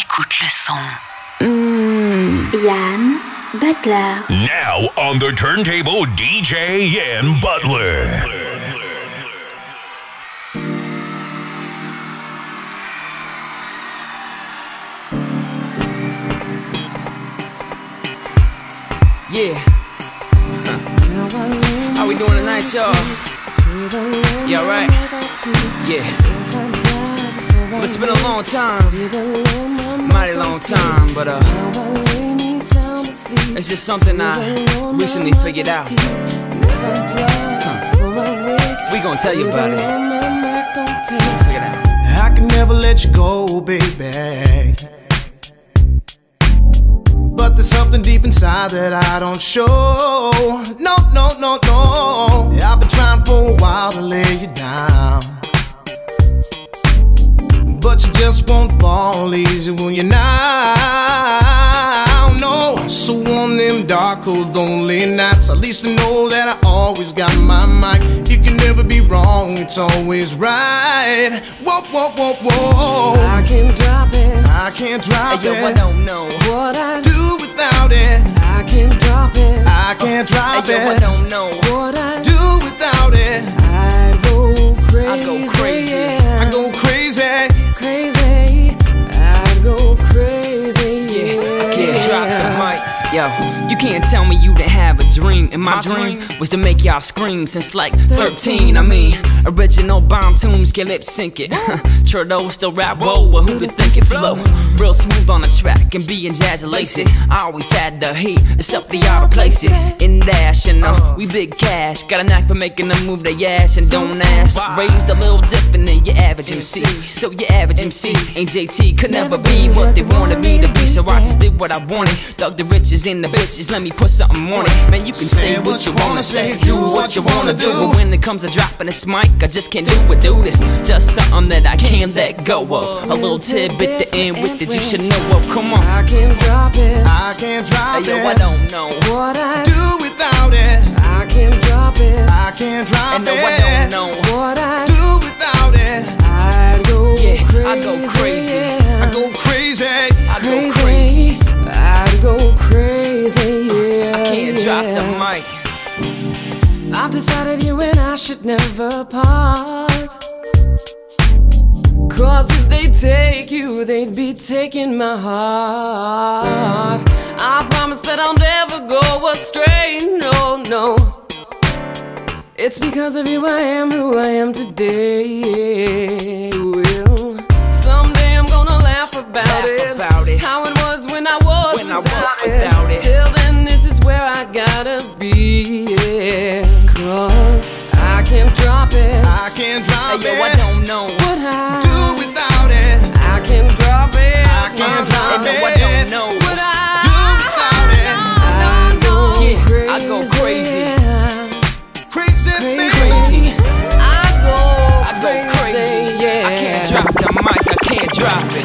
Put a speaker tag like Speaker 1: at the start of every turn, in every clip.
Speaker 1: Écoute le son.
Speaker 2: Mmh, Yann Butler.
Speaker 3: Now on the turntable, DJ Yann Butler.
Speaker 4: Yeah. How we doing tonight, y'all? Yeah, right? Yeah. It's been a long time. Mighty long time, but uh it's just something I recently figured out. Huh. We gonna tell you about it. Check it out.
Speaker 5: I can never let you go, baby. But there's something deep inside that I don't show. No, no, no, no. I've been trying for a while to lay you down. But you just won't fall easy when you're not. No, so on them dark, cold, lonely nights, at least I know that I always got my mind. You can never be wrong, it's always right. Whoa, whoa, whoa, whoa.
Speaker 6: I can't drop it.
Speaker 5: I can't drop
Speaker 4: Hey, yo, I don't know.
Speaker 6: What I
Speaker 5: Do without it.
Speaker 6: I can't drop it.
Speaker 5: I can't drop
Speaker 4: Hey, yo, I don't know.
Speaker 6: What I
Speaker 5: Do without it.
Speaker 6: I.
Speaker 4: I go crazy.
Speaker 5: I go crazy.
Speaker 6: crazy. I go crazy.
Speaker 4: Yeah, I can't drop the mic. Yo, you can't tell me you didn't have a dream. And my dream was to make y'all scream since like 13. I mean, original bomb tunes can lip sync it. Trudeau still rap whoa, but who'd think it flow? Real smooth on the track and being jazz lacy. I always had the heat, except the outer place it. In dash, you know, we big cash. Got a knack for making them move their ass and don't ask. Raised a little different than your average MC. So your average MC ain't JT, could never be what they wanted me to be. So I just did what I wanted. Dug the riches in the bitches, let me put something on it. Man, you can say what you wanna say, do what you wanna do. But when it comes to dropping this mic, I just can't do it, do this. Just something that I can't let go of. A little tidbit to end with that you should know of. Come on.
Speaker 6: I can't drop it.
Speaker 5: I can't drop
Speaker 4: Hey, yo, I don't know.
Speaker 6: What I
Speaker 5: Do without it.
Speaker 6: I can't drop it.
Speaker 5: I can't drop
Speaker 4: And no. I don't know.
Speaker 6: What I
Speaker 5: Do without it.
Speaker 6: I go
Speaker 4: Yeah,
Speaker 6: crazy.
Speaker 4: I go crazy.
Speaker 6: I've decided you and I should never part. Cause if they take you, they'd be taking my heart. I promise that I'll never go astray. No, no. It's because of you I am who I am today. Will someday I'm gonna laugh about
Speaker 4: Laugh
Speaker 6: it.
Speaker 4: about it.
Speaker 6: How it was when I was
Speaker 4: When I was without it.
Speaker 6: Till then, this is where I gotta be. I can't drop
Speaker 4: Hey, yo, I
Speaker 5: it.
Speaker 4: don't know.
Speaker 6: What I
Speaker 5: Do without it.
Speaker 6: I can't drop it.
Speaker 5: I can't drop
Speaker 4: Hey, no, I
Speaker 5: it.
Speaker 4: don't know.
Speaker 6: What I
Speaker 5: Do without it.
Speaker 6: I go
Speaker 4: Yeah,
Speaker 6: crazy.
Speaker 4: I go crazy.
Speaker 5: Crazy,
Speaker 6: Crazy.
Speaker 5: baby.
Speaker 4: Crazy.
Speaker 6: I go
Speaker 4: I go crazy.
Speaker 6: Yeah.
Speaker 4: I can't drop the mic, I can't drop it.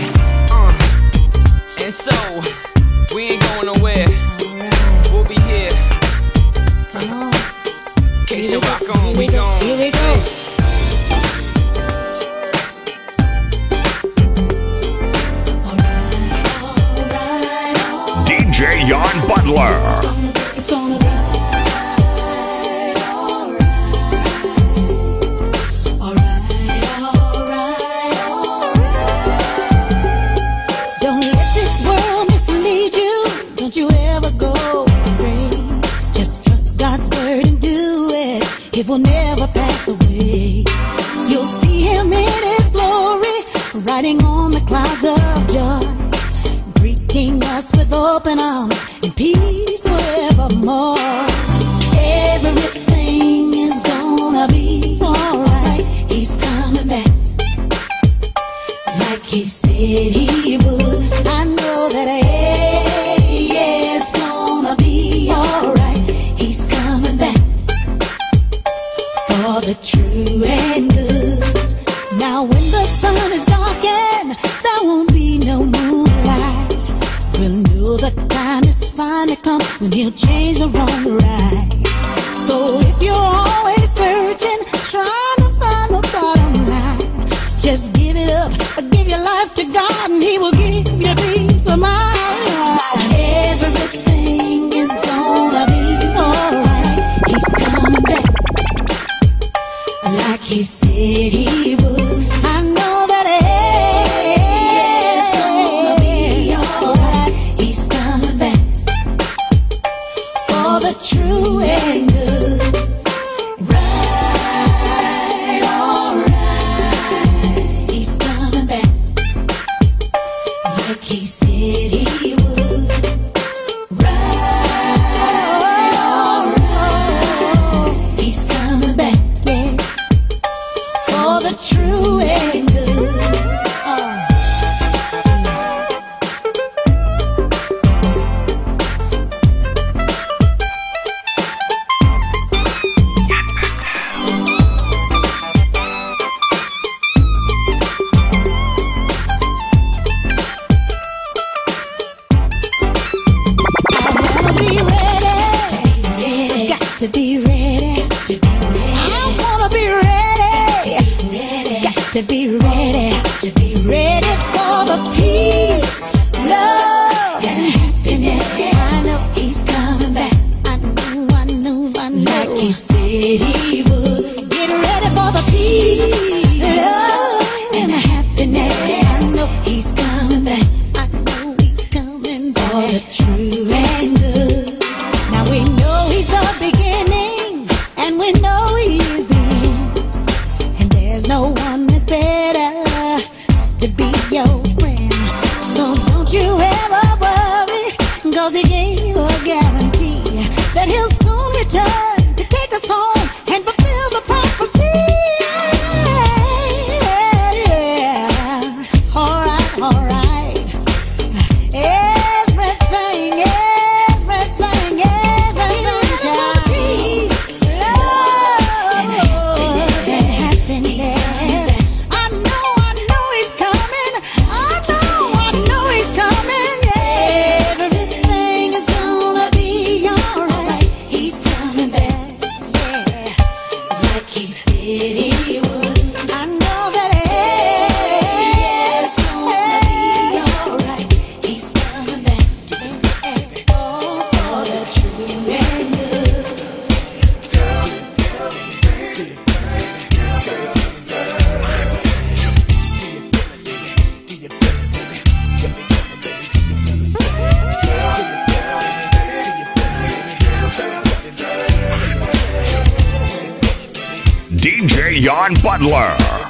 Speaker 7: Said he
Speaker 8: Butler.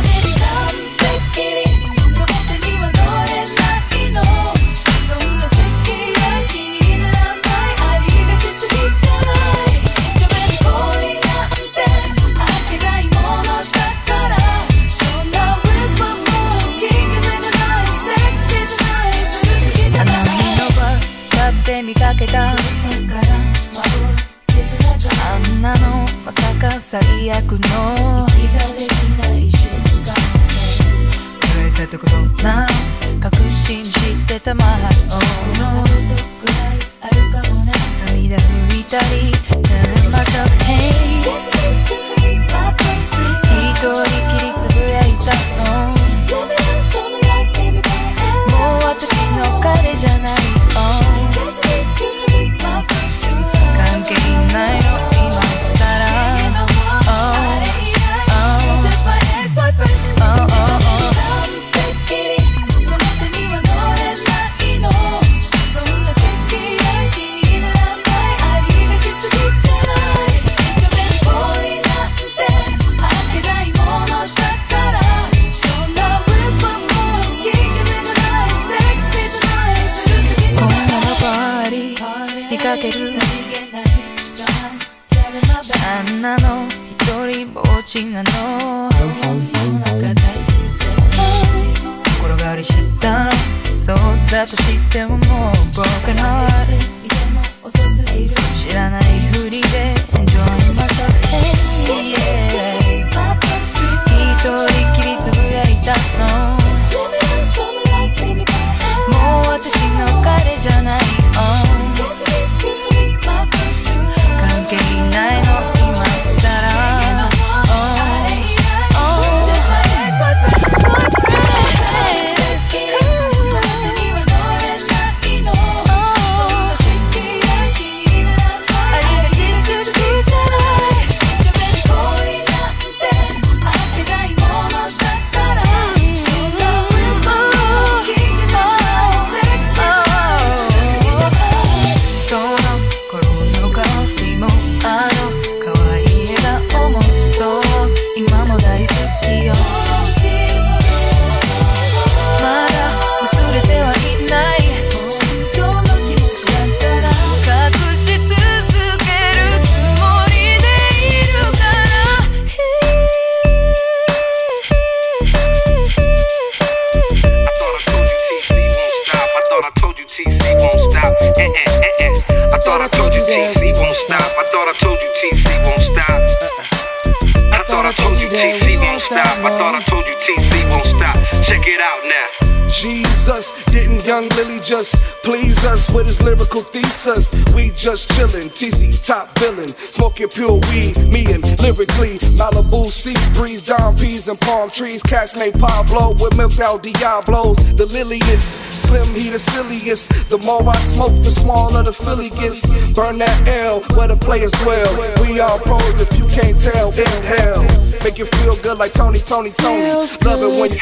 Speaker 9: young Lily just please us with his lyrical thesis? We just chillin', TC top villain, smoking pure weed, me and lyrically Malibu sea breeze, down peas and palm trees. Cats named Pablo with milk out Diablos. The liliest, slim he the silliest. The more I smoke, the smaller the Philly gets. Burn that L where the players dwell. We all pros if you can't tell. Inhale, make you feel good like Tony, Tony, Tony. Love it when you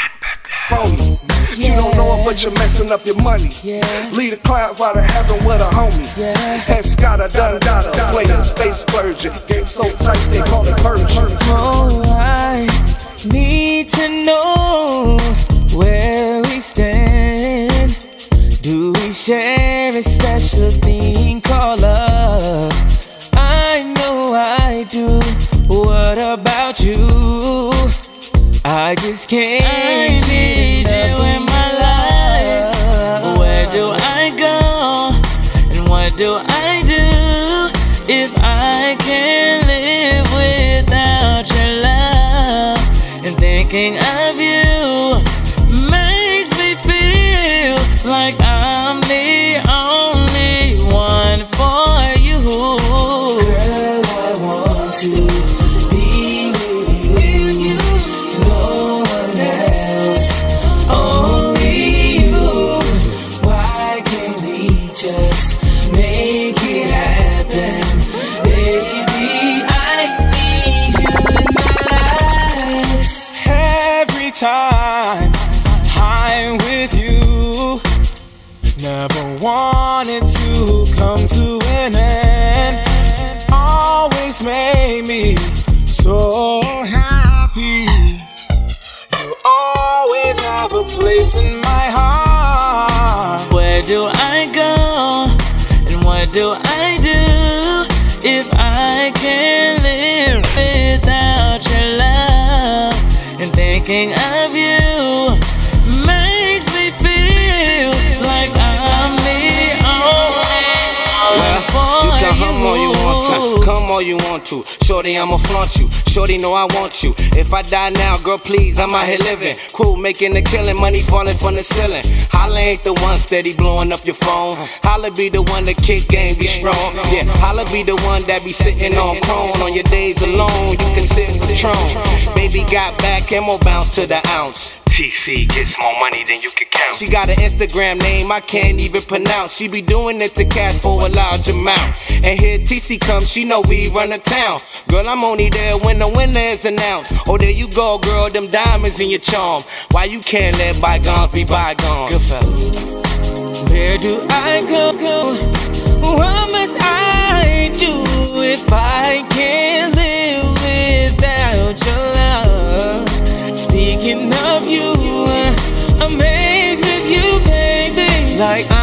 Speaker 9: phony. You don't know it, but you're messing up your money. Lead a cloud out of heaven with a homie. Yeah. And Scott, I done got a player, stay splurging. Game so tight, they call it purging.
Speaker 10: Oh, I need to know where we stand. Do we share a special thing called love? I know I do. What about you? I just can't get enough in
Speaker 11: flaunt you. Shorty know I want you. If I die now, girl, please, I'm out here living. Cool, making a killing, money falling from the ceiling. Holla ain't the one steady blowing up your phone. Holla be the one that kick game be strong. Yeah, holla be the one that be sitting on prone. On your days alone, you can sit with throne. Baby got back, and more bounce to the ounce.
Speaker 12: TC gets more money than you can count.
Speaker 11: She got an Instagram name I can't even pronounce. She be doing it to cash for a large amount. And here TC comes, she know we run the town. Girl, I'm only there when the winner is announced. Oh, there you go, girl, them diamonds in your charm. Why you can't let bygones be bygones? Good fellas.
Speaker 13: Where do I go? go? What must I do if I can't? amazed with you, baby. Like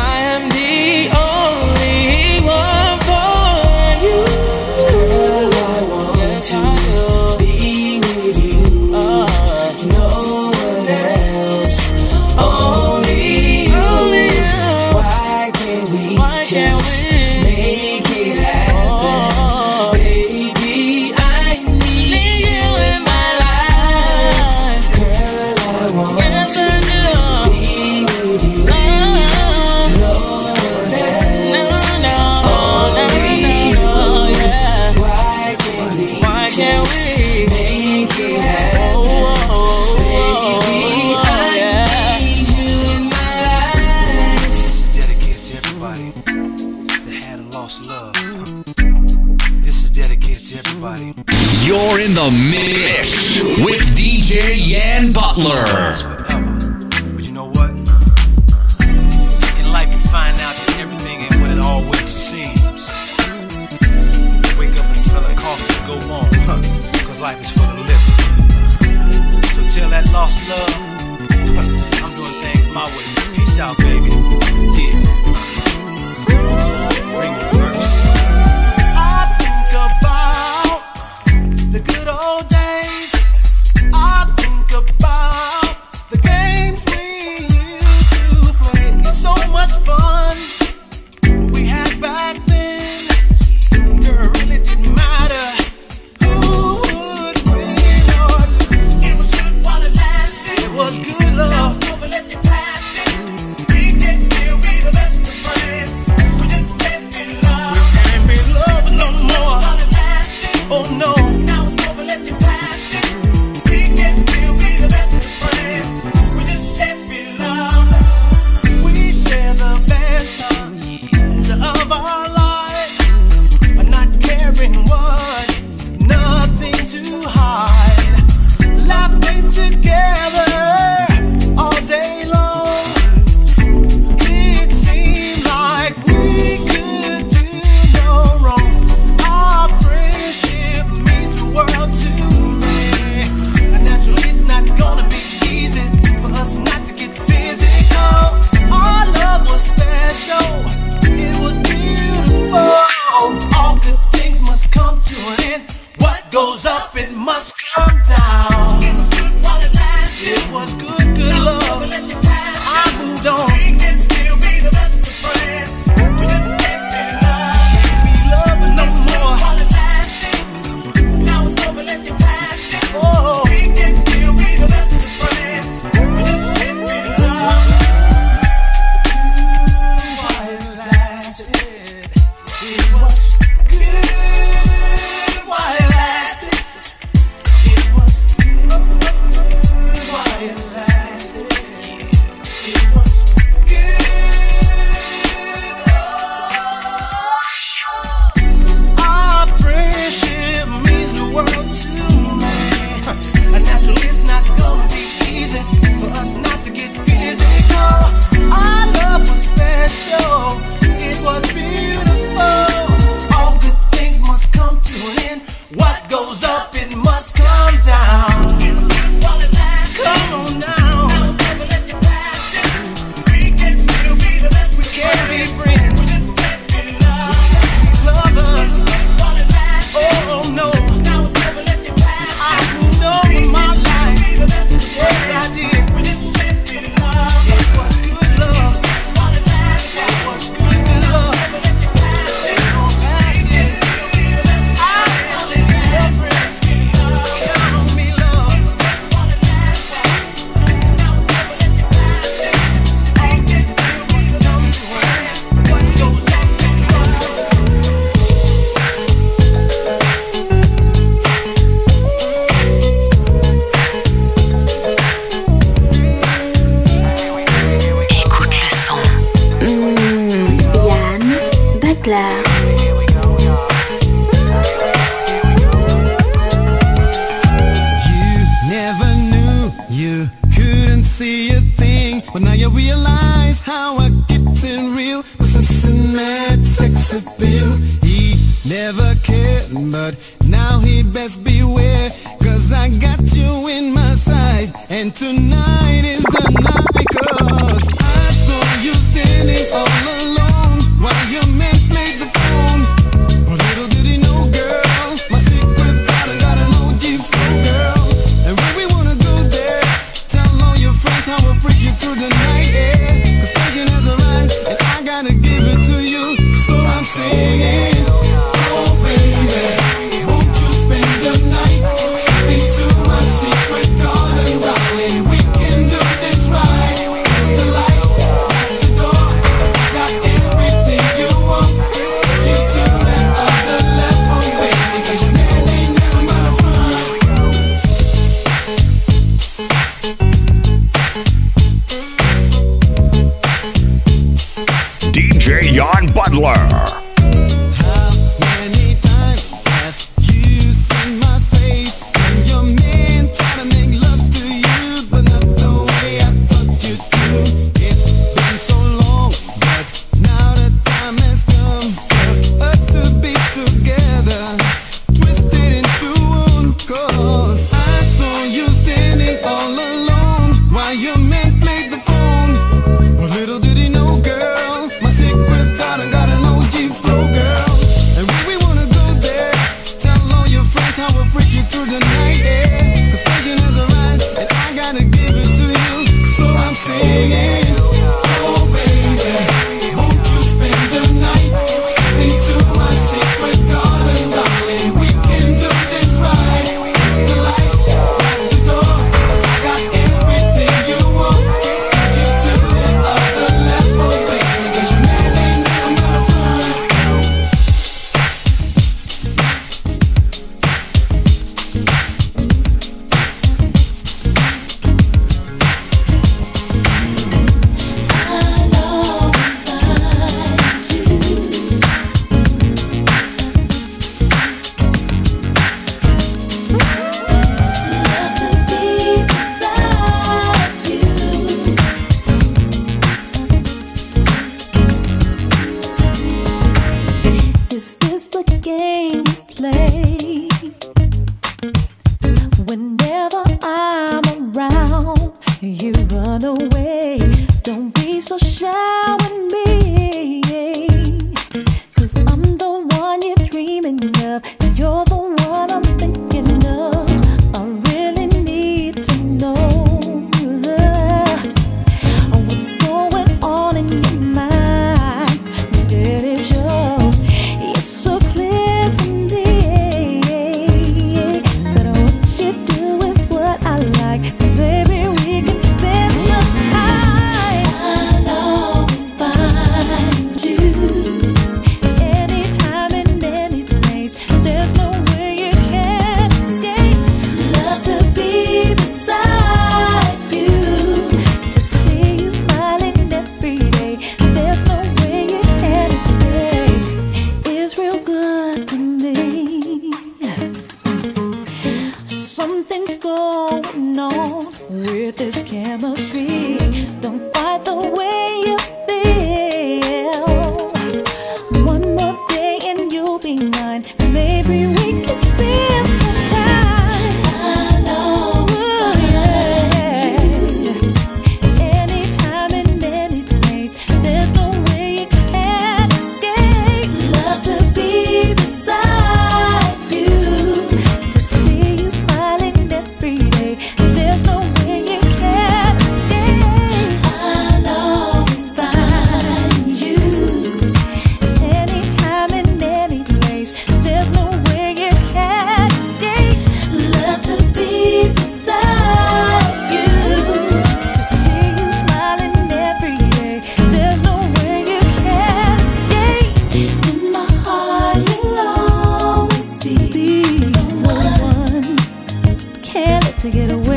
Speaker 13: to
Speaker 1: get
Speaker 14: away.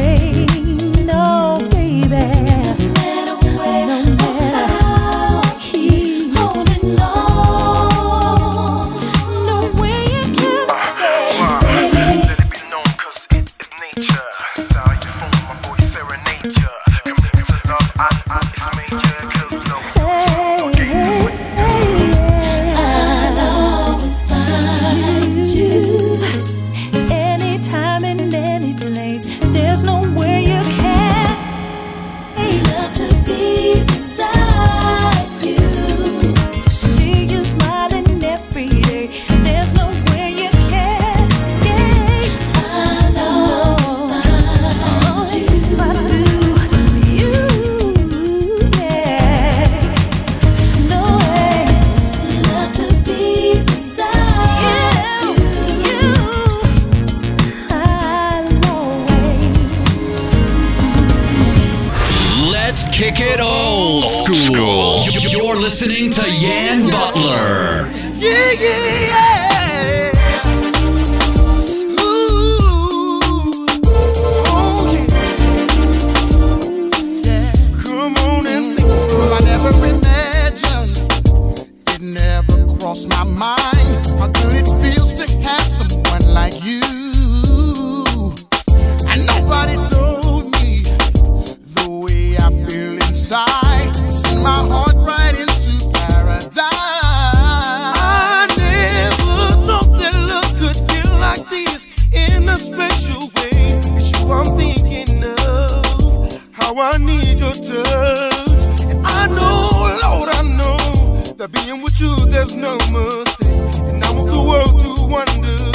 Speaker 14: being with you, there's no mistake. And I want the world
Speaker 15: to wonder.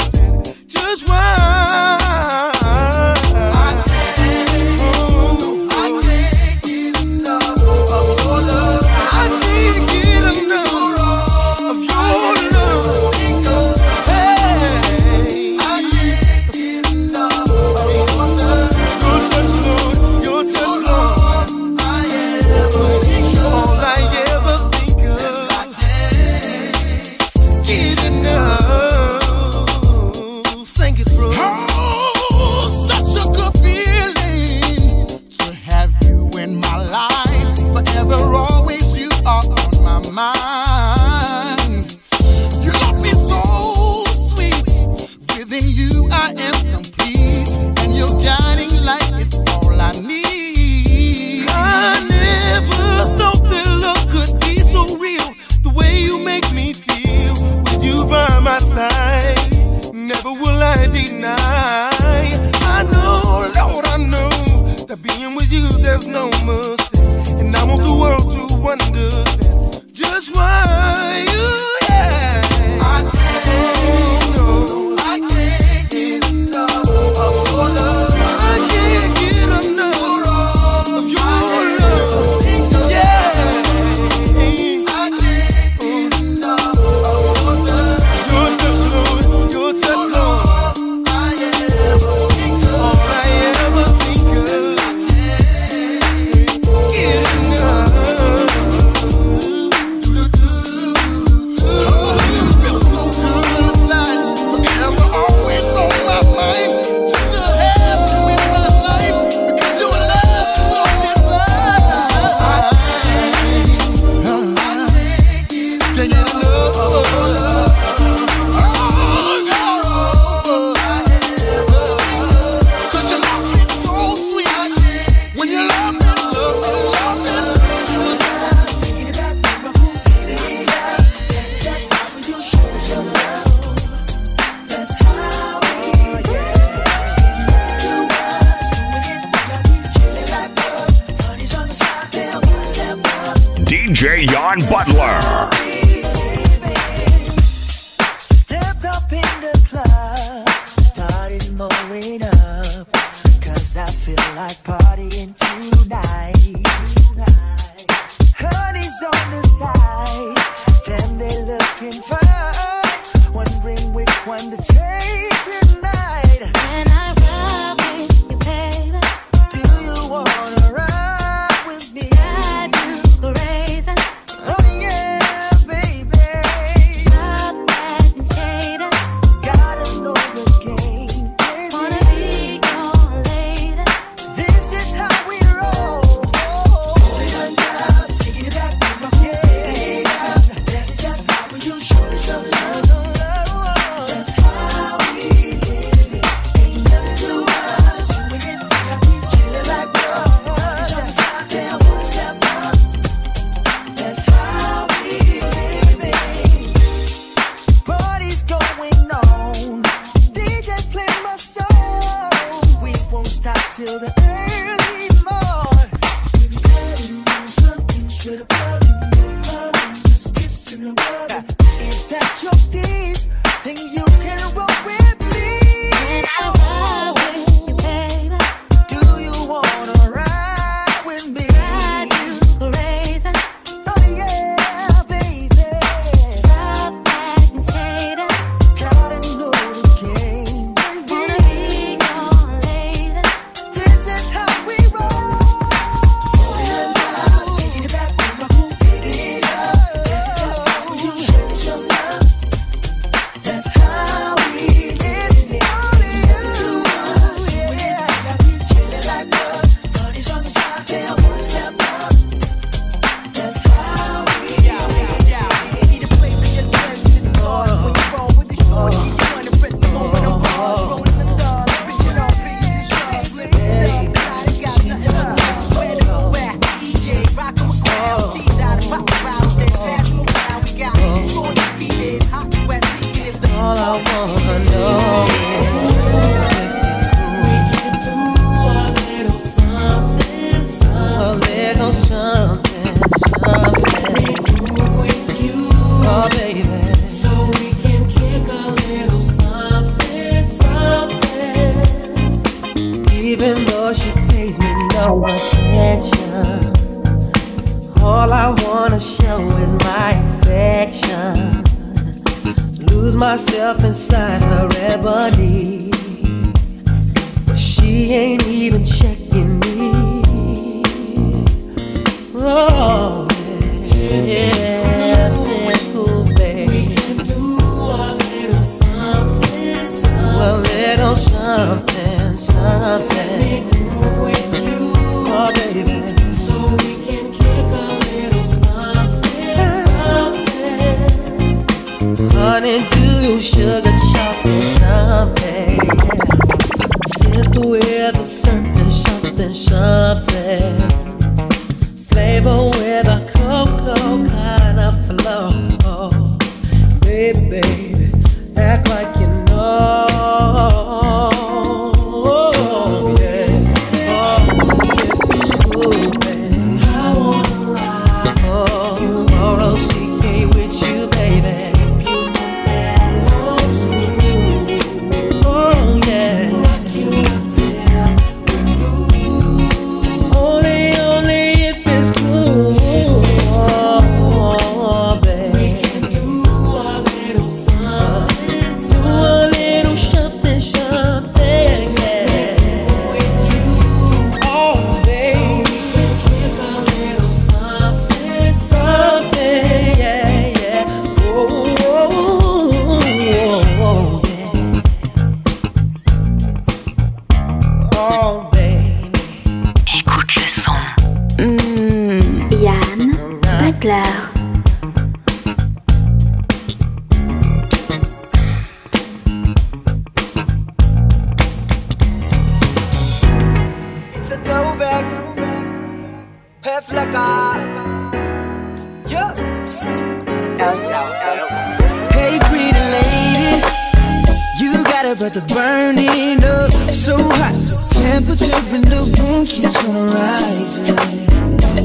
Speaker 15: to the
Speaker 16: party.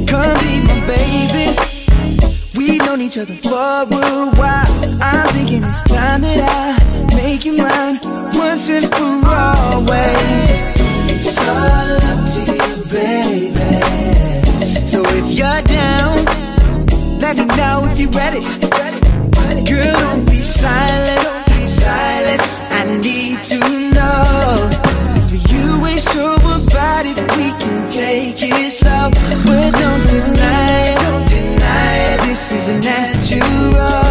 Speaker 16: Come be my baby. We've known each other for a while. I'm thinking it's time that I make you mine once and for always. It's all up to you, baby. So if you're down, let me know if you're ready. Girl, don't be silent. is natural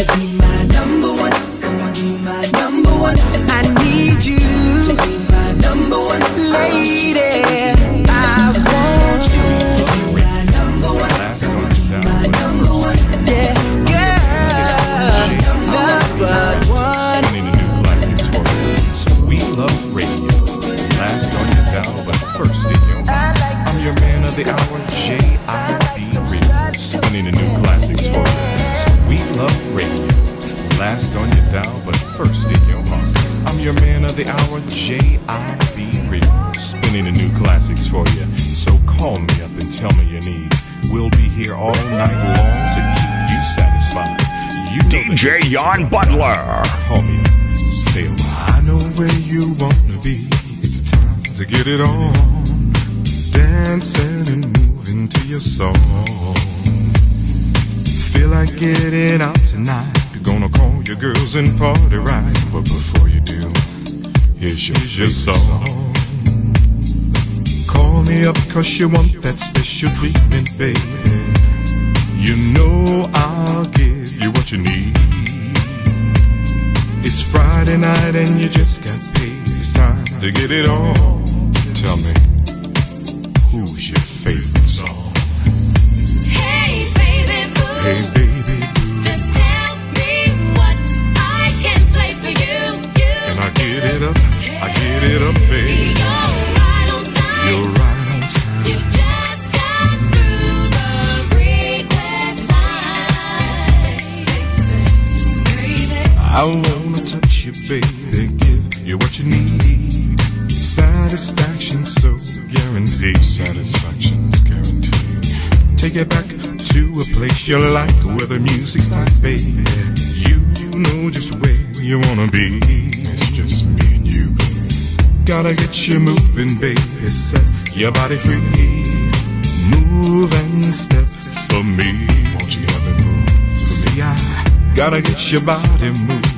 Speaker 16: to be my you want
Speaker 17: that special treat. deep satisfaction's guaranteed. Take it back to a place you like where the music's tight, baby. You know just where you wanna be. It's just me and you. Gotta get you moving, baby. Set your body free. Move and step for me. Won't you have it move? See, I gotta get your body moving.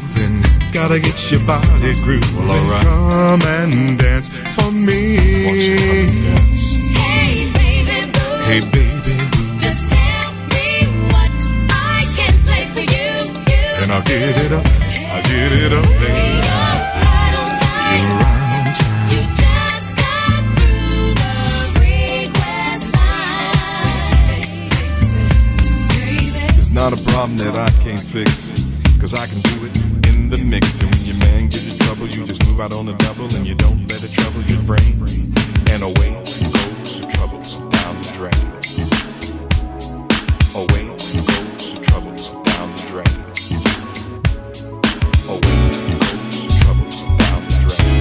Speaker 17: Gotta get your body groove. Well, all right. Come and dance for me. Dance?
Speaker 18: Hey, baby boo.
Speaker 17: Hey, baby boo.
Speaker 18: Just tell me what I can play for you. you.
Speaker 17: And I'll get it up. I'll get it up, baby. Not a problem that I can't fix, cause I can do it the mix. And when your man gives you trouble, you just move out on the double and you don't let it trouble your brain. And away goes the troubles down the drain. Away goes the troubles down the drain. Away goes the troubles down the drain.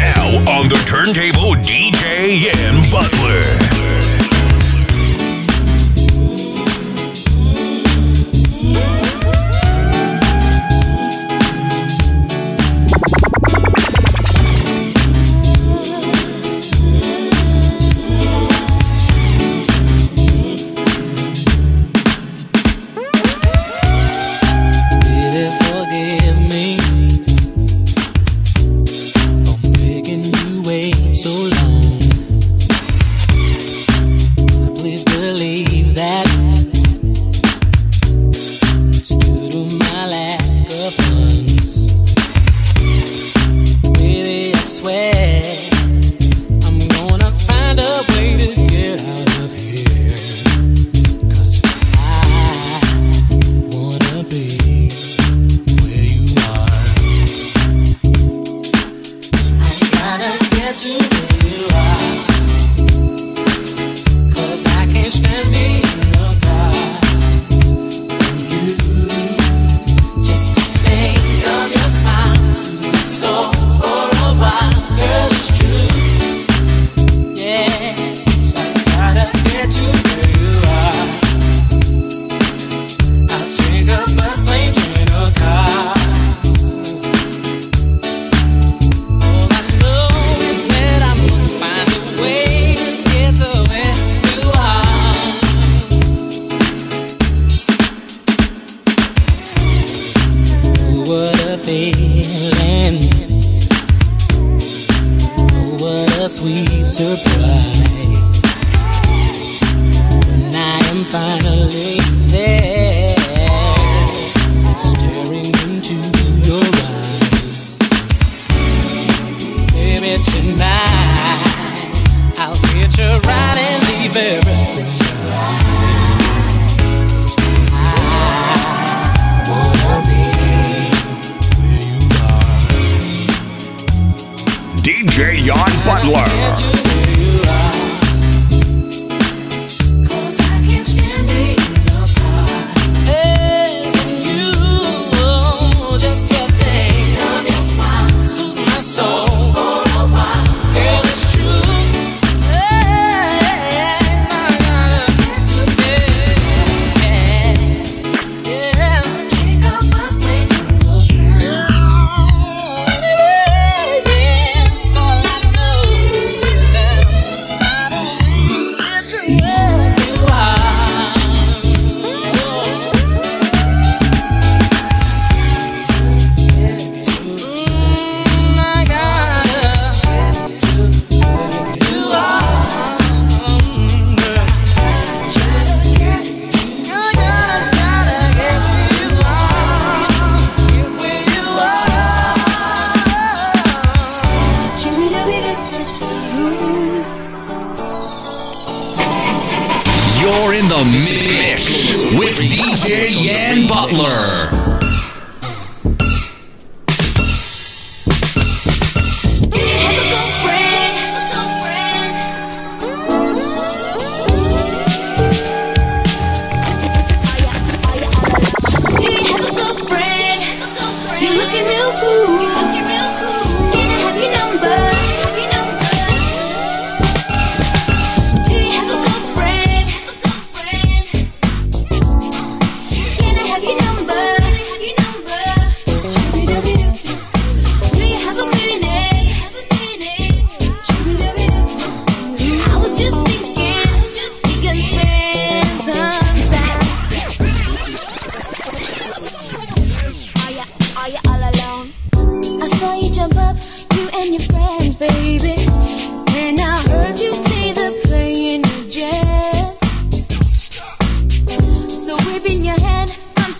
Speaker 10: Now on the turntable, DJ Ian Butler.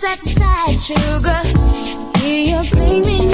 Speaker 18: Side to sugar. Here you're claiming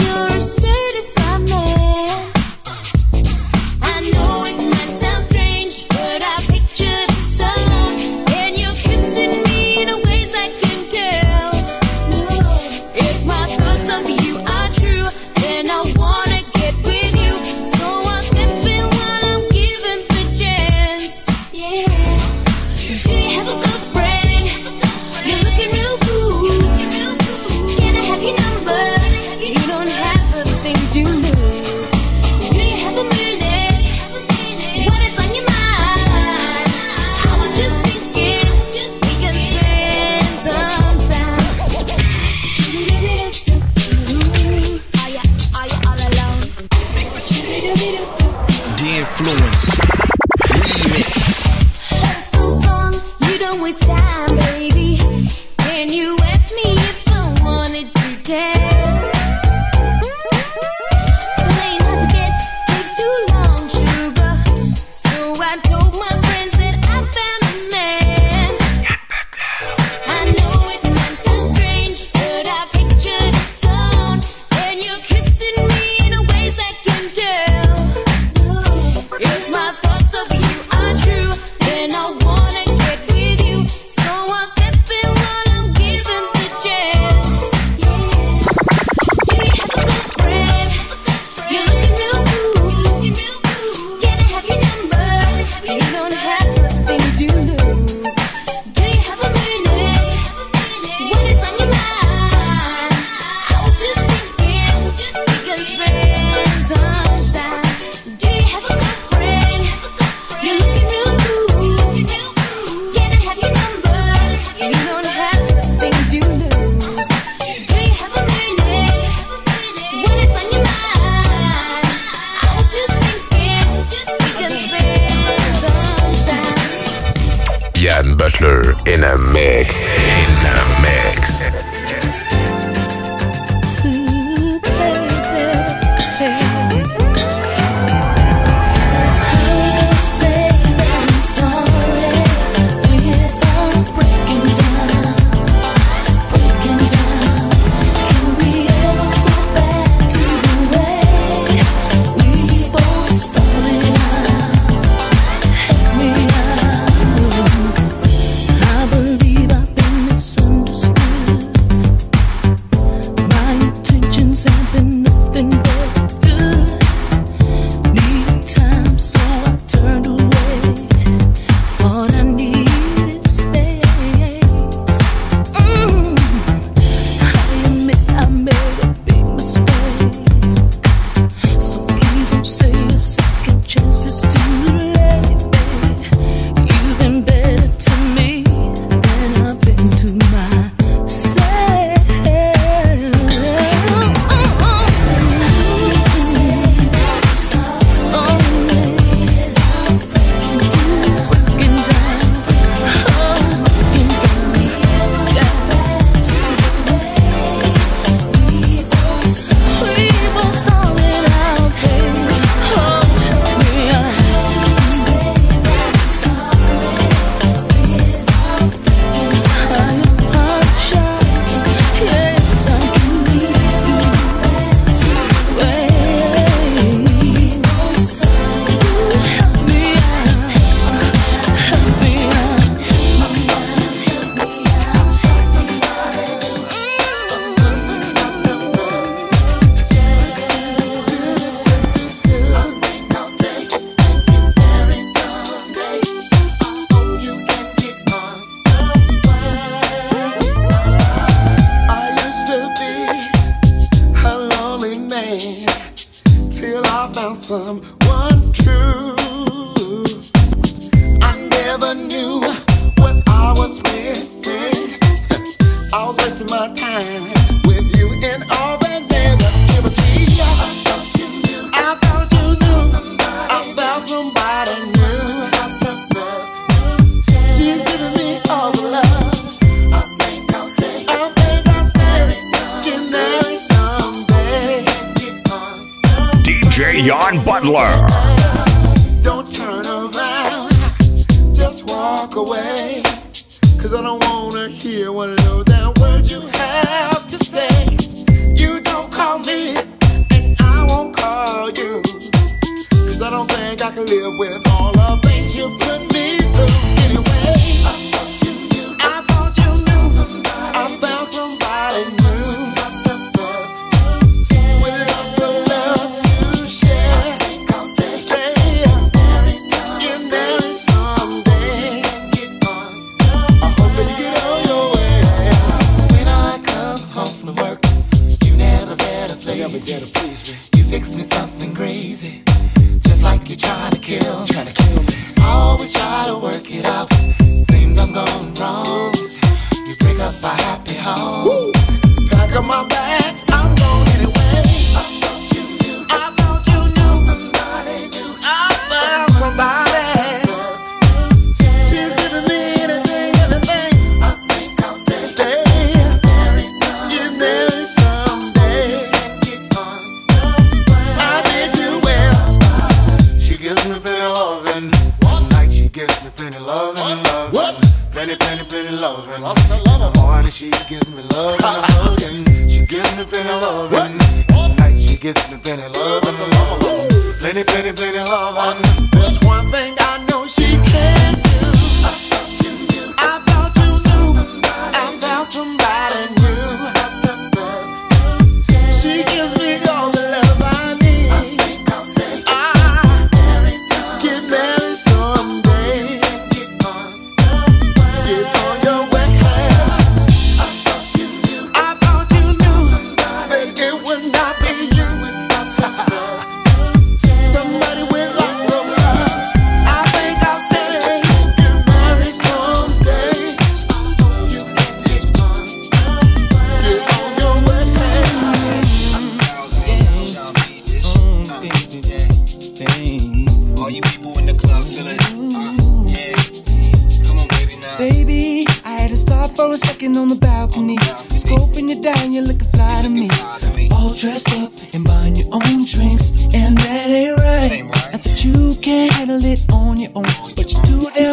Speaker 8: please. Never dare to please me. You fix me something crazy. Just like you try to kill, try to kill me. Always try to work it out. Seems I'm going wrong. You break up a happy home.
Speaker 13: Woo!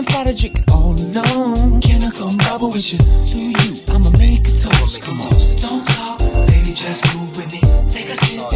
Speaker 13: gotta drink all alone. Can I come bubble with you? To you, I'ma make a toast. Come on, don't talk, baby, just move with me. Take a sip.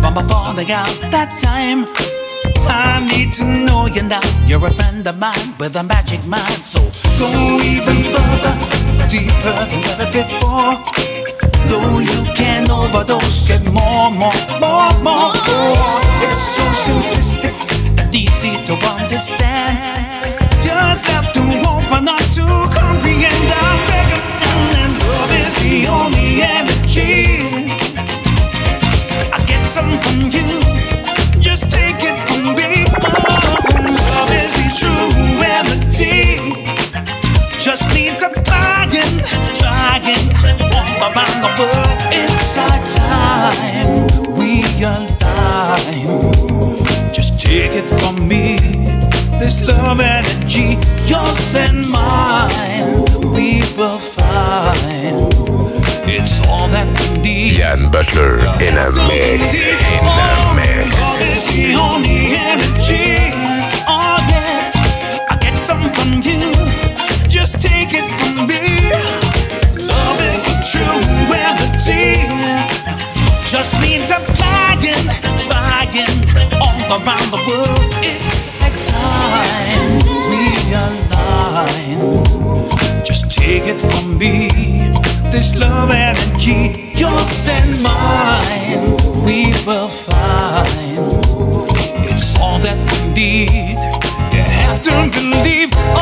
Speaker 19: from before they got that time. I need to know you now. You're a friend of mine with a magic mind. So go even further, deeper than ever before. Though you can overdose, get more, more, more, more, more. It's so simplistic and easy to understand. Just have to open up to comprehend. I reckon and love is the only energy. time, real time. Just take it from me. This love energy, yours and mine, we will find. It's all that we need.
Speaker 20: Jan Butler in a mix. In a mix.
Speaker 19: around the world. It's time we align. Just take it from me. This love energy, yours and mine, we will find. It's all that we need. You have to believe.